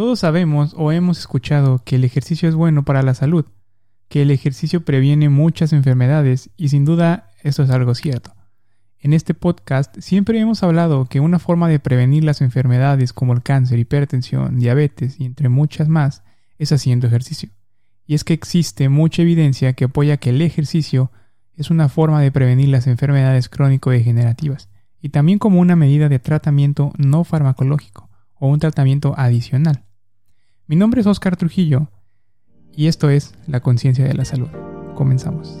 Todos sabemos o hemos escuchado que el ejercicio es bueno para la salud, que el ejercicio previene muchas enfermedades y sin duda eso es algo cierto. En este podcast siempre hemos hablado que una forma de prevenir las enfermedades como el cáncer, hipertensión, diabetes y entre muchas más es haciendo ejercicio. Y es que existe mucha evidencia que apoya que el ejercicio es una forma de prevenir las enfermedades crónico-degenerativas y también como una medida de tratamiento no farmacológico o un tratamiento adicional. Mi nombre es Oscar Trujillo y esto es La Conciencia de la Salud. Comenzamos.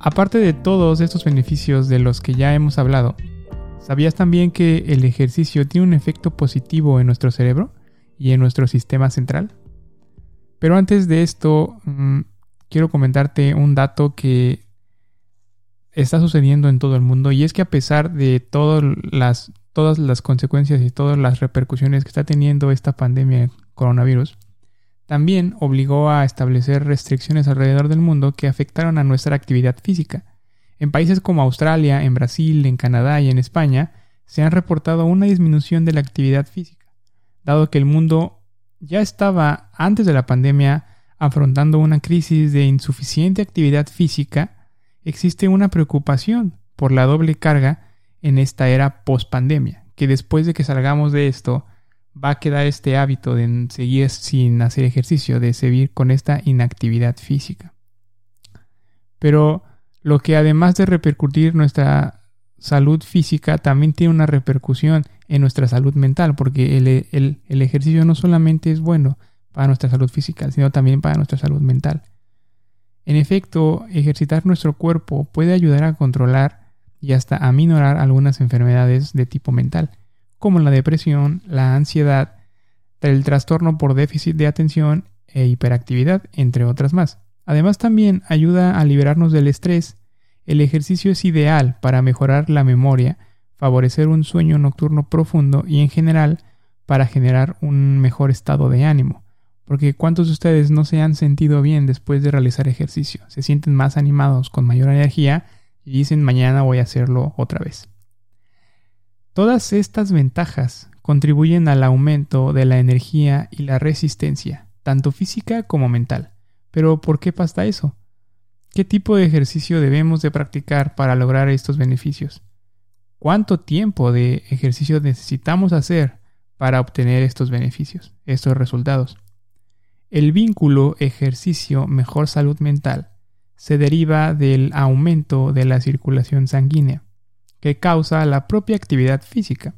Aparte de todos estos beneficios de los que ya hemos hablado, ¿sabías también que el ejercicio tiene un efecto positivo en nuestro cerebro y en nuestro sistema central? Pero antes de esto, mm, quiero comentarte un dato que está sucediendo en todo el mundo y es que a pesar de todas las, consecuencias y todas las repercusiones que está teniendo esta pandemia de coronavirus, también obligó a establecer restricciones alrededor del mundo que afectaron a nuestra actividad física. En países como Australia, en Brasil, en Canadá y en España se han reportado una disminución de la actividad física, dado que el mundo ya estaba antes de la pandemia afrontando una crisis de insuficiente actividad física, existe una preocupación por la doble carga en esta era post-pandemia, que después de que salgamos de esto, va a quedar este hábito de seguir sin hacer ejercicio, de seguir con esta inactividad física. Pero lo que además de repercutir nuestra salud física, también tiene una repercusión en nuestra salud mental, porque el, el ejercicio no solamente es bueno para nuestra salud física, sino también para nuestra salud mental. En efecto, ejercitar nuestro cuerpo puede ayudar a controlar y hasta a minorar algunas enfermedades de tipo mental, como la depresión, la ansiedad, el trastorno por déficit de atención e hiperactividad, entre otras más. Además también ayuda a liberarnos del estrés. El ejercicio es ideal para mejorar la memoria, favorecer un sueño nocturno profundo y en general para generar un mejor estado de ánimo. Porque ¿cuántos de ustedes no se han sentido bien después de realizar ejercicio? Se sienten más animados, con mayor energía y dicen mañana voy a hacerlo otra vez. Todas estas ventajas contribuyen al aumento de la energía y la resistencia, tanto física como mental. Pero ¿por qué pasa eso? ¿Qué tipo de ejercicio debemos de practicar para lograr estos beneficios? ¿Cuánto tiempo de ejercicio necesitamos hacer para obtener estos beneficios, estos resultados? El vínculo ejercicio-mejor salud mental se deriva del aumento de la circulación sanguínea, que causa la propia actividad física.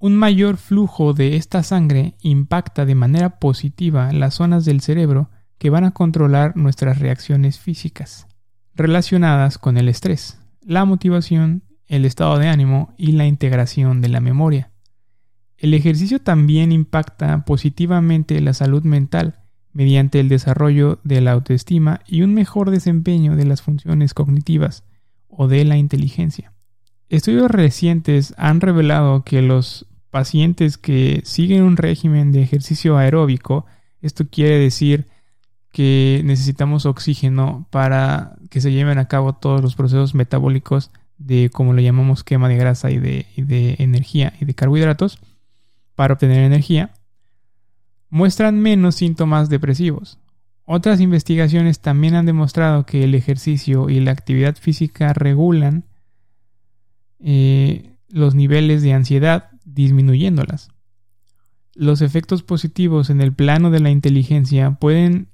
Un mayor flujo de esta sangre impacta de manera positiva las zonas del cerebro que van a controlar nuestras reacciones físicas, relacionadas con el estrés, la motivación, el estado de ánimo y la integración de la memoria. El ejercicio también impacta positivamente la salud mental mediante el desarrollo de la autoestima y un mejor desempeño de las funciones cognitivas o de la inteligencia. Estudios recientes han revelado que los pacientes que siguen un régimen de ejercicio aeróbico, esto quiere decir que necesitamos oxígeno para que se lleven a cabo todos los procesos metabólicos de, como lo llamamos, quema de grasa y de, y de energía y de carbohidratos, para obtener energía, muestran menos síntomas depresivos. Otras investigaciones también han demostrado que el ejercicio y la actividad física regulan eh, los niveles de ansiedad disminuyéndolas. Los efectos positivos en el plano de la inteligencia pueden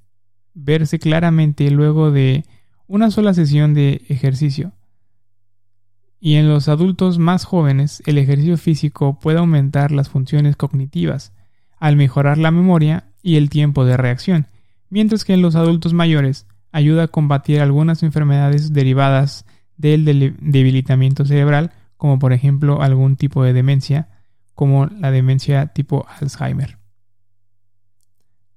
verse claramente luego de una sola sesión de ejercicio y en los adultos más jóvenes el ejercicio físico puede aumentar las funciones cognitivas, al mejorar la memoria y el tiempo de reacción, mientras que en los adultos mayores ayuda a combatir algunas enfermedades derivadas del debilitamiento cerebral, como por ejemplo algún tipo de demencia, como la demencia tipo Alzheimer.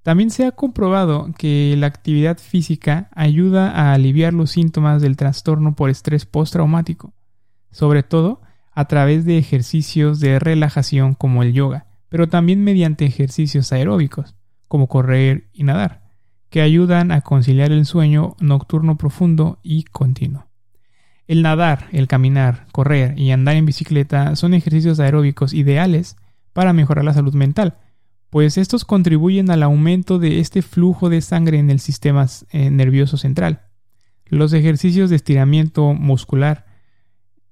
También se ha comprobado que la actividad física ayuda a aliviar los síntomas del trastorno por estrés postraumático, sobre todo a través de ejercicios de relajación como el yoga, pero también mediante ejercicios aeróbicos, como correr y nadar, que ayudan a conciliar el sueño nocturno profundo y continuo. El nadar, el caminar, correr y andar en bicicleta son ejercicios aeróbicos ideales para mejorar la salud mental, pues estos contribuyen al aumento de este flujo de sangre en el sistema eh, nervioso central. Los ejercicios de estiramiento muscular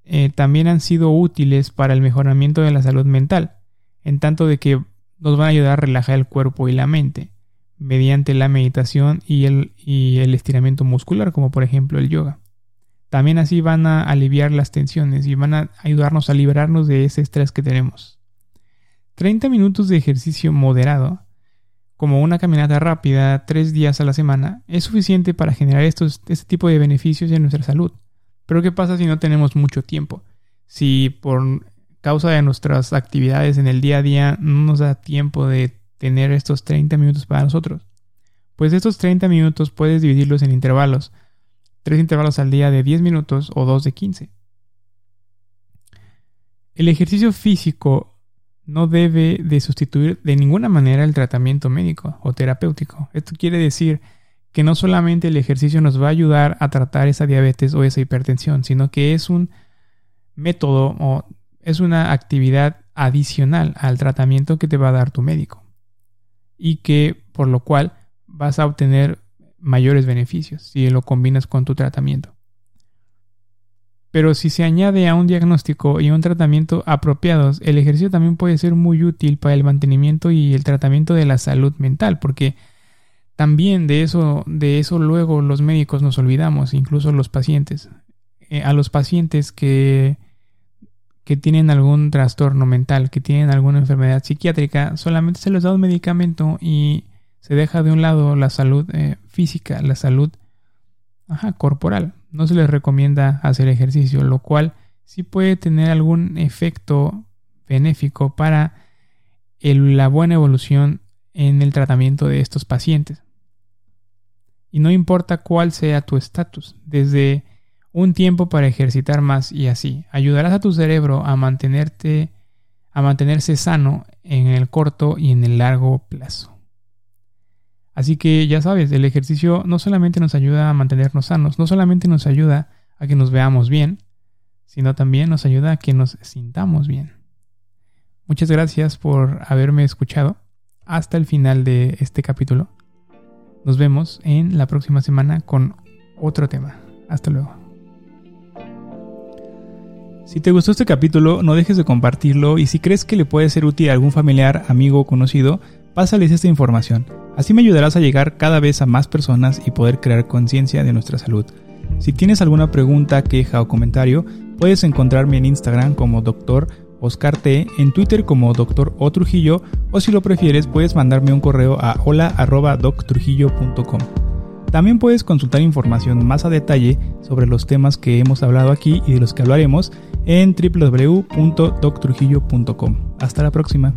eh, también han sido útiles para el mejoramiento de la salud mental, en tanto de que nos van a ayudar a relajar el cuerpo y la mente mediante la meditación y el, y el estiramiento muscular, como por ejemplo el yoga. También así van a aliviar las tensiones y van a ayudarnos a liberarnos de ese estrés que tenemos. 30 minutos de ejercicio moderado, como una caminata rápida tres días a la semana, es suficiente para generar estos, este tipo de beneficios en nuestra salud. Pero ¿qué pasa si no tenemos mucho tiempo? Si por causa de nuestras actividades en el día a día no nos da tiempo de tener estos 30 minutos para nosotros. Pues estos 30 minutos puedes dividirlos en intervalos tres intervalos al día de 10 minutos o dos de 15. El ejercicio físico no debe de sustituir de ninguna manera el tratamiento médico o terapéutico. Esto quiere decir que no solamente el ejercicio nos va a ayudar a tratar esa diabetes o esa hipertensión, sino que es un método o es una actividad adicional al tratamiento que te va a dar tu médico y que por lo cual vas a obtener mayores beneficios si lo combinas con tu tratamiento. Pero si se añade a un diagnóstico y un tratamiento apropiados, el ejercicio también puede ser muy útil para el mantenimiento y el tratamiento de la salud mental, porque también de eso, de eso luego los médicos nos olvidamos, incluso los pacientes. Eh, a los pacientes que, que tienen algún trastorno mental, que tienen alguna enfermedad psiquiátrica, solamente se les da un medicamento y se deja de un lado la salud eh, física, la salud corporal. No se les recomienda hacer ejercicio, lo cual sí puede tener algún efecto benéfico para la buena evolución en el tratamiento de estos pacientes. Y no importa cuál sea tu estatus, desde un tiempo para ejercitar más y así, ayudarás a tu cerebro a mantenerte a mantenerse sano en el corto y en el largo plazo. Así que ya sabes, el ejercicio no solamente nos ayuda a mantenernos sanos, no solamente nos ayuda a que nos veamos bien, sino también nos ayuda a que nos sintamos bien. Muchas gracias por haberme escuchado hasta el final de este capítulo. Nos vemos en la próxima semana con otro tema. Hasta luego. Si te gustó este capítulo, no dejes de compartirlo y si crees que le puede ser útil a algún familiar, amigo o conocido, pásales esta información. Así me ayudarás a llegar cada vez a más personas y poder crear conciencia de nuestra salud. Si tienes alguna pregunta, queja o comentario, puedes encontrarme en Instagram como Dr. Oscar T, en Twitter como Dr. O Trujillo, o si lo prefieres, puedes mandarme un correo a hola.doctrujillo.com. También puedes consultar información más a detalle sobre los temas que hemos hablado aquí y de los que hablaremos en www.doctrujillo.com. Hasta la próxima.